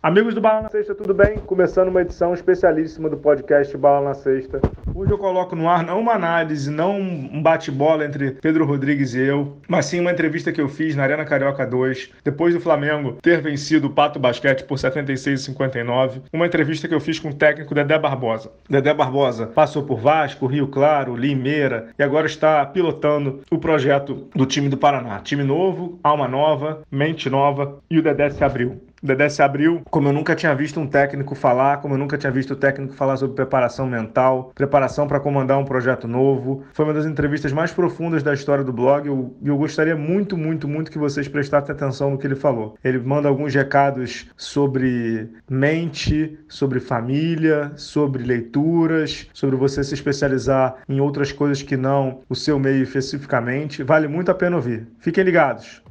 Amigos do Bala na Sexta, tudo bem? Começando uma edição especialíssima do podcast Bala na Sexta. Hoje eu coloco no ar não uma análise, não um bate-bola entre Pedro Rodrigues e eu, mas sim uma entrevista que eu fiz na Arena Carioca 2, depois do Flamengo ter vencido o Pato Basquete por 76 e 59. Uma entrevista que eu fiz com o técnico Dedé Barbosa. Dedé Barbosa passou por Vasco, Rio Claro, Limeira e agora está pilotando o projeto do time do Paraná. Time novo, alma nova, mente nova e o Dedé se abriu. Dedé se abriu, como eu nunca tinha visto um técnico falar, como eu nunca tinha visto o técnico falar sobre preparação mental, preparação para comandar um projeto novo. Foi uma das entrevistas mais profundas da história do blog e eu, eu, gostaria muito, muito, muito que vocês prestassem atenção no que ele falou. Ele manda alguns recados sobre mente, sobre família, sobre leituras, sobre você se especializar em outras coisas que não o seu meio especificamente. Vale muito a pena ouvir. Fiquem ligados.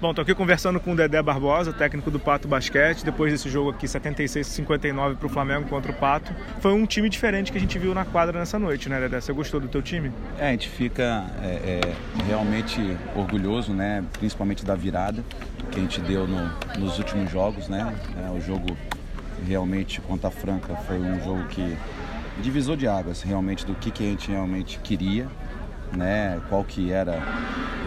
Bom, tô aqui conversando com o Dedé Barbosa, técnico do Pato Basquete, depois desse jogo aqui 76-59 para o Flamengo contra o Pato. Foi um time diferente que a gente viu na quadra nessa noite, né, Dedé? Você gostou do teu time? É, a gente fica é, é, realmente orgulhoso, né, principalmente da virada que a gente deu no, nos últimos jogos, né? É, o jogo realmente contra a Franca foi um jogo que divisor de águas realmente do que, que a gente realmente queria né, qual que era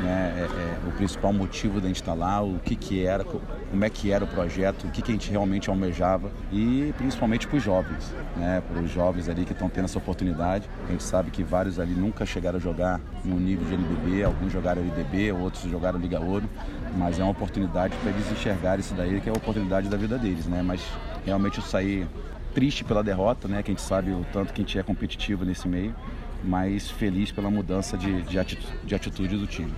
né, é, é, o principal motivo da gente estar lá, o que, que era, como é que era o projeto, o que, que a gente realmente almejava e principalmente para os jovens, né, para os jovens ali que estão tendo essa oportunidade. A gente sabe que vários ali nunca chegaram a jogar no nível de NBB, alguns jogaram LDB, outros jogaram Liga Ouro, mas é uma oportunidade para eles enxergarem isso daí, que é a oportunidade da vida deles, né, mas realmente eu saí triste pela derrota, né, que a gente sabe o tanto que a gente é competitivo nesse meio, mas feliz pela mudança de, de, atitude, de atitude do time.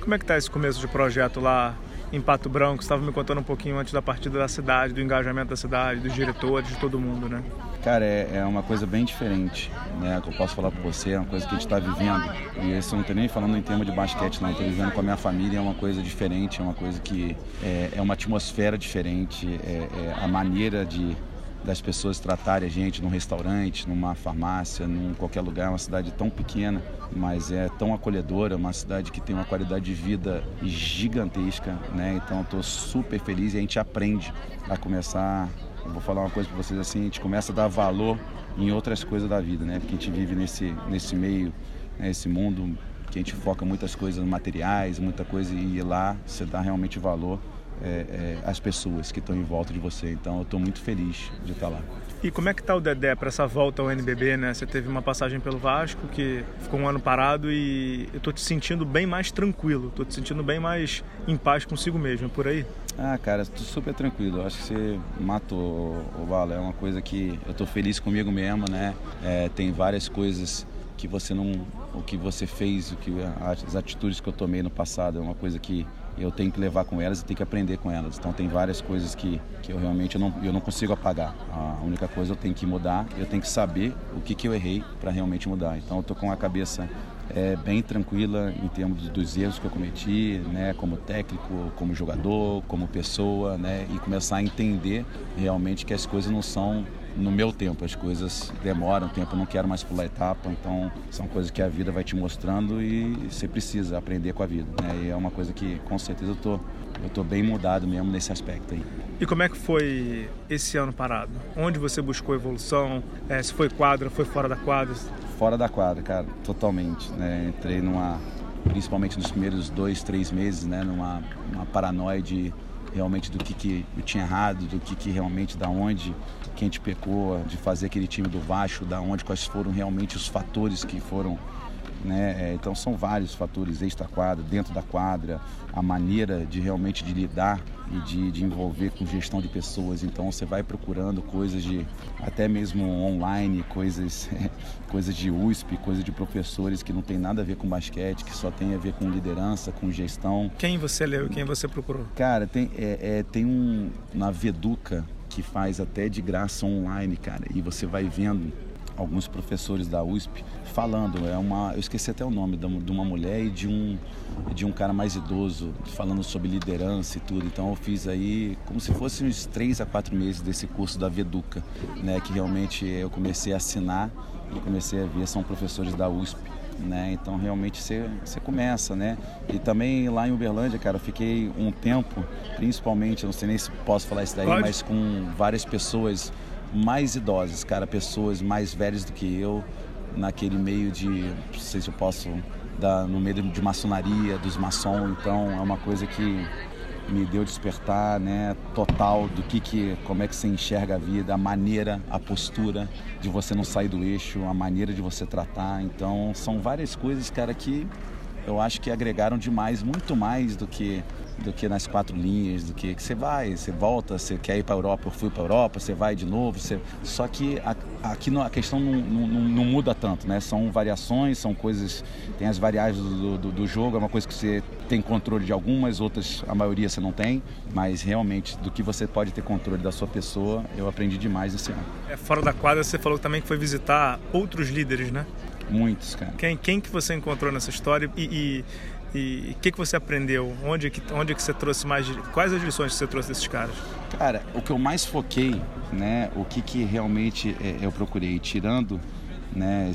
Como é que está esse começo de projeto lá em Pato Branco? Você estava me contando um pouquinho antes da partida da cidade, do engajamento da cidade, dos diretores, de todo mundo, né? Cara, é, é uma coisa bem diferente, né? Que eu posso falar para você, é uma coisa que a gente está vivendo. E isso não estou nem falando em termos de basquete, não. Estou vivendo com a minha família, é uma coisa diferente, é uma coisa que é, é uma atmosfera diferente, é, é a maneira de das pessoas tratarem a gente num restaurante, numa farmácia, num qualquer lugar. É uma cidade tão pequena, mas é tão acolhedora, uma cidade que tem uma qualidade de vida gigantesca, né? Então eu estou super feliz e a gente aprende a começar. Eu vou falar uma coisa para vocês assim, a gente começa a dar valor em outras coisas da vida, né? Porque a gente vive nesse nesse meio, né? esse mundo que a gente foca muitas coisas materiais, muita coisa e lá você dá realmente valor é, é, as pessoas que estão em volta de você. Então eu estou muito feliz de estar lá. E como é que está o Dedé para essa volta ao NBB, né? Você teve uma passagem pelo Vasco que ficou um ano parado e eu estou te sentindo bem mais tranquilo, estou te sentindo bem mais em paz consigo mesmo, é por aí? Ah, cara, estou super tranquilo. Eu acho que você matou o. É uma coisa que eu estou feliz comigo mesmo, né? É, tem várias coisas que você não, o que você fez, o que as atitudes que eu tomei no passado é uma coisa que eu tenho que levar com elas e tenho que aprender com elas. Então tem várias coisas que, que eu realmente não, eu não consigo apagar. A única coisa eu tenho que mudar, eu tenho que saber o que, que eu errei para realmente mudar. Então eu tô com a cabeça é, bem tranquila em termos dos erros que eu cometi, né, como técnico, como jogador, como pessoa, né, e começar a entender realmente que as coisas não são no meu tempo. As coisas demoram tempo, eu não quero mais pular etapa, então são coisas que a vida vai te mostrando e você precisa aprender com a vida. Né? E é uma coisa que com certeza eu tô, eu tô bem mudado mesmo nesse aspecto aí. E como é que foi esse ano parado? Onde você buscou evolução? É, se foi quadra, foi fora da quadra? Fora da quadra, cara, totalmente. Né? Entrei numa, principalmente nos primeiros dois, três meses, né? numa uma paranoia de realmente do que, que eu tinha errado, do que, que realmente, da onde que a gente pecou, de fazer aquele time do Vasco, da onde, quais foram realmente os fatores que foram né? É, então são vários fatores extra-quadra, dentro da quadra, a maneira de realmente de lidar e de, de envolver com gestão de pessoas. Então você vai procurando coisas de até mesmo online, coisas, coisas de USP, coisas de professores que não tem nada a ver com basquete, que só tem a ver com liderança, com gestão. Quem você leu? Quem você procurou? Cara, tem, é, é, tem um na Veduca que faz até de graça online, cara, e você vai vendo alguns professores da USP falando. É uma, eu esqueci até o nome de uma mulher e de um, de um cara mais idoso falando sobre liderança e tudo. Então eu fiz aí como se fosse uns três a quatro meses desse curso da Veduca, né? Que realmente eu comecei a assinar e comecei a ver são professores da USP. Né? Então realmente você, você começa, né? E também lá em Uberlândia, cara, fiquei um tempo, principalmente, não sei nem se posso falar isso daí, Pode. mas com várias pessoas mais idosas, cara, pessoas mais velhas do que eu, naquele meio de, não sei se eu posso, no meio de maçonaria, dos maçons, então é uma coisa que me deu despertar, né, total do que que, como é que você enxerga a vida, a maneira, a postura de você não sair do eixo, a maneira de você tratar, então são várias coisas, cara, que eu acho que agregaram demais, muito mais do que do que nas quatro linhas, do que, que você vai, você volta, você quer ir para a Europa, eu fui para a Europa, você vai de novo, você... só que a, aqui a questão não, não, não, muda tanto, né? São variações, são coisas, tem as variáveis do, do, do, jogo, é uma coisa que você tem controle de algumas, outras a maioria você não tem, mas realmente do que você pode ter controle da sua pessoa, eu aprendi demais esse ano. É, fora da quadra você falou também que foi visitar outros líderes, né? Muitos, cara. Quem, quem que você encontrou nessa história e, e e o que, que você aprendeu? Onde que, onde que você trouxe mais? Quais as lições que você trouxe desses caras? Cara, o que eu mais foquei, né? O que, que realmente é, eu procurei, tirando né,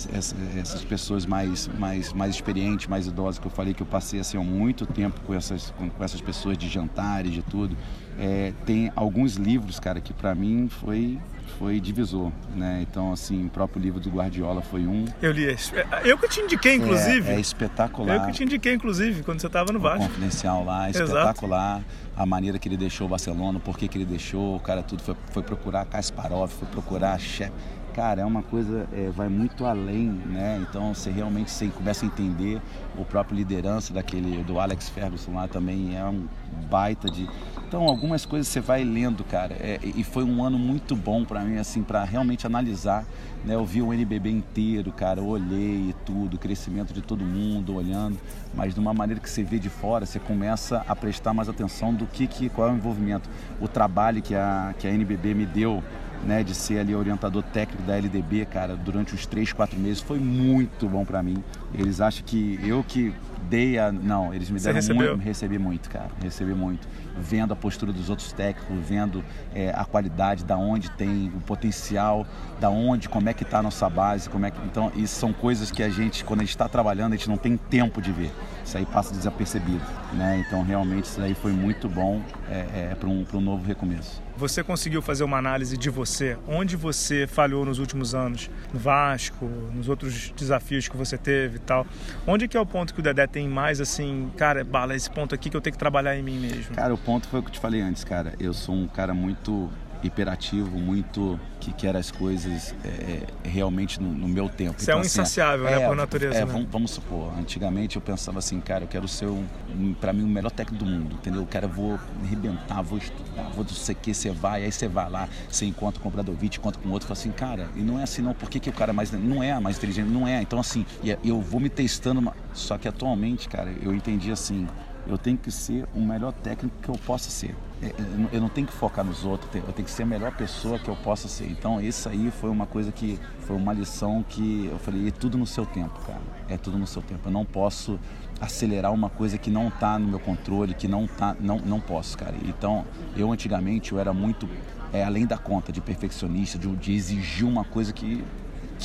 essas pessoas mais, mais, mais experientes, mais idosas, que eu falei que eu passei assim, muito tempo com essas, com essas pessoas de jantares, de tudo. É, tem alguns livros, cara, que para mim foi foi divisor, né? Então, assim, o próprio livro do Guardiola foi um. Eu li esse. Eu que te indiquei, inclusive. É, é espetacular. Eu que te indiquei, inclusive, quando você estava no Vasco. Confidencial lá, é espetacular. A maneira que ele deixou o Barcelona, por que ele deixou, o cara tudo foi, foi procurar Kasparov, foi procurar chefe cara, é uma coisa, é, vai muito além, né? Então você realmente você começa a entender o próprio liderança daquele, do Alex Ferguson lá também é um baita de. Então algumas coisas você vai lendo, cara, é, e foi um ano muito bom para mim, assim, para realmente analisar, né? Eu vi o NBB inteiro, cara, eu olhei e tudo, o crescimento de todo mundo, olhando, mas de uma maneira que você vê de fora, você começa a prestar mais atenção do que, que qual é o envolvimento, o trabalho que a, que a NBB me deu né, de ser ali orientador técnico da LDB, cara, durante os três, quatro meses, foi muito bom para mim. Eles acham que eu que dei a. Não, eles me deram muito. Recebi muito, cara. Recebi muito. Vendo a postura dos outros técnicos, vendo é, a qualidade, da onde tem o potencial, da onde, como é que está a nossa base, como é que. Então, isso são coisas que a gente, quando a gente está trabalhando, a gente não tem tempo de ver. Isso aí passa desapercebido. Né? Então, realmente, isso aí foi muito bom é, é, para um, um novo recomeço. Você conseguiu fazer uma análise de você? Onde você falhou nos últimos anos? No Vasco, nos outros desafios que você teve e tal? Onde que é o ponto que o Dedé tem mais assim, cara, bala, esse ponto aqui que eu tenho que trabalhar em mim mesmo? Cara, o ponto foi o que eu te falei antes, cara. Eu sou um cara muito hiperativo, muito que quer as coisas é, é, realmente no, no, meu tempo. Você então, é um assim, insaciável, né, é, por natureza. É, né? vamos, vamos, supor, antigamente eu pensava assim, cara, eu quero ser, um, para mim, o melhor técnico do mundo, entendeu? Eu quero, vou arrebentar, vou estudar, vou não sei o que, você vai, aí você vai lá, você encontra com o Bradovic, encontra com outro, fala assim, cara, e não é assim não, por que, que o cara mais, não é mais inteligente, não é, então assim, eu vou me testando, só que atualmente, cara, eu entendi assim, eu tenho que ser o melhor técnico que eu possa ser. É, eu não tenho que focar nos outros, eu tenho que ser a melhor pessoa que eu possa ser. Então, isso aí foi uma coisa que foi uma lição que eu falei: é tudo no seu tempo, cara. É tudo no seu tempo. Eu não posso acelerar uma coisa que não está no meu controle, que não tá, não, não posso, cara. Então, eu antigamente eu era muito é, além da conta de perfeccionista, de, de exigir uma coisa que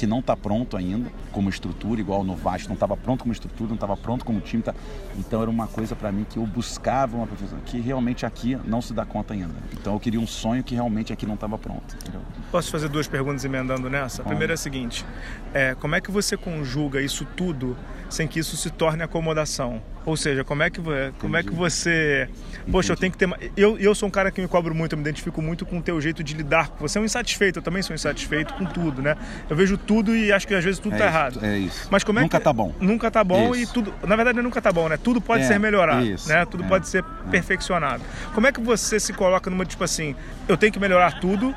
que não está pronto ainda como estrutura, igual no Vasco, não estava pronto como estrutura, não estava pronto como time. Tá... Então era uma coisa para mim que eu buscava uma profissão que realmente aqui não se dá conta ainda. Então eu queria um sonho que realmente aqui não estava pronto. Entendeu? Posso fazer duas perguntas emendando nessa? A primeira é a seguinte: é, como é que você conjuga isso tudo sem que isso se torne acomodação? Ou seja, como é que, como é que você. Poxa, eu tenho que ter. Eu, eu sou um cara que me cobro muito, eu me identifico muito com o teu jeito de lidar. Você é um insatisfeito, eu também sou insatisfeito com tudo, né? Eu vejo tudo e acho que às vezes tudo é tá isso, errado. É isso. Mas como é nunca que... tá bom. Nunca tá bom isso. e tudo. Na verdade, nunca tá bom, né? Tudo pode é, ser melhorado. Isso, né? Tudo é, pode ser é. perfeccionado. Como é que você se coloca numa, tipo assim, eu tenho que melhorar tudo,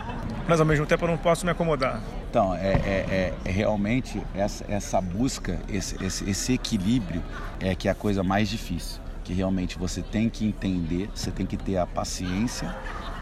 mas ao mesmo tempo eu não posso me acomodar? Então, é, é, é realmente essa, essa busca, esse, esse, esse equilíbrio é que é a coisa mais difícil que realmente você tem que entender, você tem que ter a paciência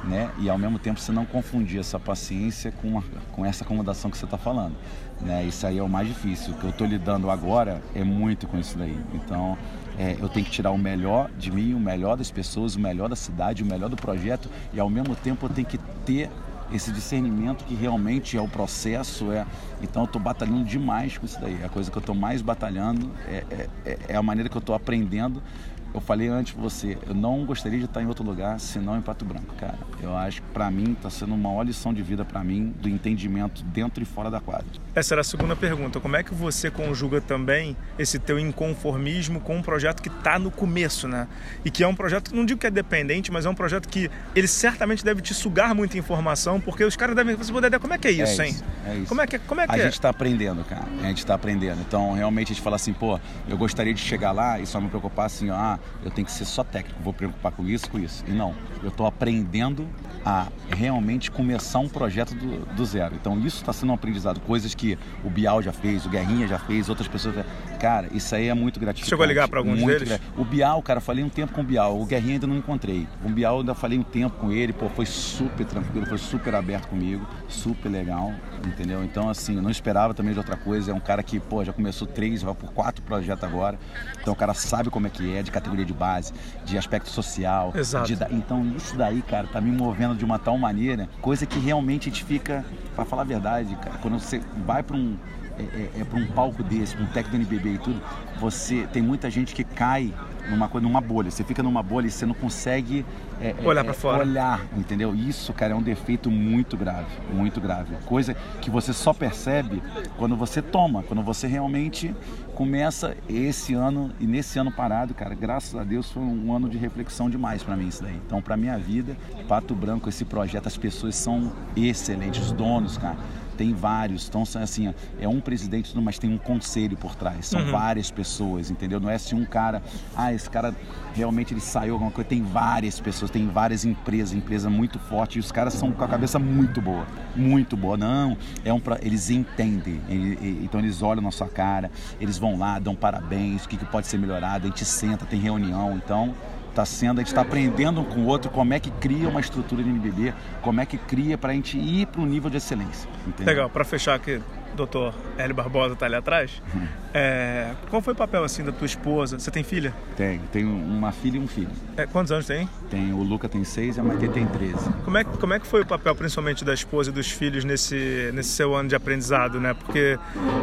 né? E ao mesmo tempo você não confundir essa paciência com, a, com essa acomodação que você está falando, né? Isso aí é o mais difícil. O que eu estou lidando agora é muito com isso daí. Então, é, eu tenho que tirar o melhor de mim, o melhor das pessoas, o melhor da cidade, o melhor do projeto e ao mesmo tempo eu tenho que ter esse discernimento que realmente é o processo, é. Então eu estou batalhando demais com isso daí. A coisa que eu estou mais batalhando é, é, é, a maneira que eu estou aprendendo eu falei antes pra você, eu não gostaria de estar em outro lugar senão em Pato Branco, cara. Eu acho que para mim está sendo uma maior lição de vida para mim do entendimento dentro e fora da quadra. Essa era a segunda pergunta. Como é que você conjuga também esse teu inconformismo com um projeto que está no começo, né? E que é um projeto, não digo que é dependente, mas é um projeto que ele certamente deve te sugar muita informação, porque os caras devem você poder como é que é isso, é isso hein? É isso. Como é que, como é que a é? gente está aprendendo, cara. A gente está aprendendo. Então, realmente a gente fala assim, pô, eu gostaria de chegar lá e só me preocupar assim, ó, ah, eu tenho que ser só técnico, vou preocupar com isso, com isso. E não, eu estou aprendendo a realmente começar um projeto do, do zero. Então isso está sendo um aprendizado, coisas que o Bial já fez, o Guerrinha já fez, outras pessoas. Cara, isso aí é muito gratificante. Chegou a ligar para alguns muito deles? Gra... O Bial, cara, falei um tempo com o Bial. O Guerrinha ainda não encontrei. O Bial ainda falei um tempo com ele, pô, foi super tranquilo, foi super aberto comigo, super legal, entendeu? Então assim, eu não esperava também de outra coisa. É um cara que, pô, já começou três, vai por quatro projetos agora. Então o cara sabe como é que é, de categoria de base, de aspecto social. Exato. De... Então isso daí, cara, tá me movendo de uma tal maneira, coisa que realmente a gente fica, para falar a verdade, cara, quando você vai para um é, é, é para um palco desse, para um técnico do NBB e tudo, você tem muita gente que cai numa coisa, numa bolha. Você fica numa bolha e você não consegue é, é olhar para fora. Olhar, entendeu? Isso, cara, é um defeito muito grave, muito grave. Coisa que você só percebe quando você toma, quando você realmente começa esse ano e nesse ano parado, cara, graças a Deus foi um ano de reflexão demais para mim isso daí. Então, para minha vida, Pato Branco, esse projeto, as pessoas são excelentes, os donos, cara tem vários. Então, assim, é um presidente, mas tem um conselho por trás. São uhum. várias pessoas, entendeu? Não é assim um cara, ah, esse cara realmente ele saiu alguma coisa. Tem várias pessoas, tem várias empresas, empresa muito forte. E os caras são com a cabeça muito boa, muito boa. Não, é um pra, eles entendem. então eles olham na sua cara, eles vão lá, dão parabéns, o que, que pode ser melhorado. A gente senta, tem reunião. Então, está sendo, a gente está aprendendo um com o outro como é que cria uma estrutura de NBB, como é que cria para a gente ir para um nível de excelência. Entendeu? Legal, para fechar aqui, doutor Hélio Barbosa está ali atrás. Uhum. É, qual foi o papel assim da tua esposa? Você tem filha? Tenho, tenho uma filha e um filho. É, quantos anos tem? Tem, o Luca tem seis e a Maite tem 13. Como é, como é que foi o papel principalmente da esposa e dos filhos nesse, nesse seu ano de aprendizado, né? Porque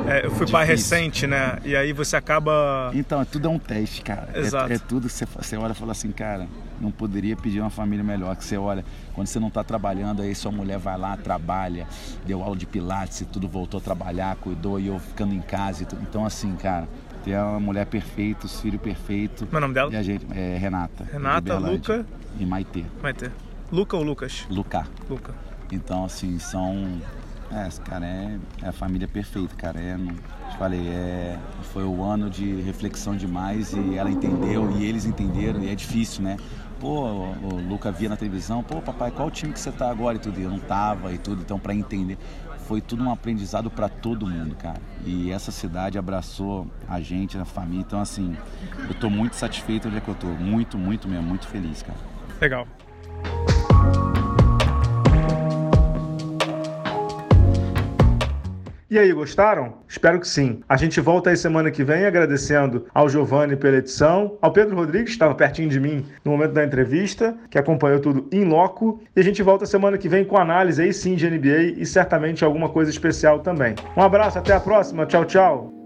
é, eu fui Difícil. pai recente, né? E aí você acaba... Então, é tudo é um teste, cara. É, Exato. É, é tudo, você, você olha e fala assim, cara, não poderia pedir uma família melhor. Que você olha, quando você não está trabalhando, aí sua mulher vai lá, trabalha, deu aula de pilates e tudo, voltou a trabalhar, cuidou e eu ficando em casa e tudo. Então, assim, cara, ter uma mulher perfeita, os filhos perfeitos. Meu nome dela? E a gente, é Renata. Renata, Luca. E Maitê. Maitê. Luca ou Lucas? Luca. Luca. Então, assim, são. É, cara, é, é a família perfeita, cara. É, não, te falei, é, foi o ano de reflexão demais e ela entendeu e eles entenderam e é difícil, né? Pô, o Luca via na televisão, pô, papai, qual o time que você tá agora e tudo? E eu não tava e tudo, então para entender foi tudo um aprendizado para todo mundo, cara. E essa cidade abraçou a gente, a família. Então, assim, eu tô muito satisfeito onde é que eu tô. Muito, muito mesmo, muito feliz, cara. Legal. E aí, gostaram? Espero que sim. A gente volta aí semana que vem agradecendo ao Giovanni pela edição, ao Pedro Rodrigues, que estava pertinho de mim no momento da entrevista, que acompanhou tudo em loco. E a gente volta semana que vem com análise aí sim de NBA e certamente alguma coisa especial também. Um abraço, até a próxima. Tchau, tchau.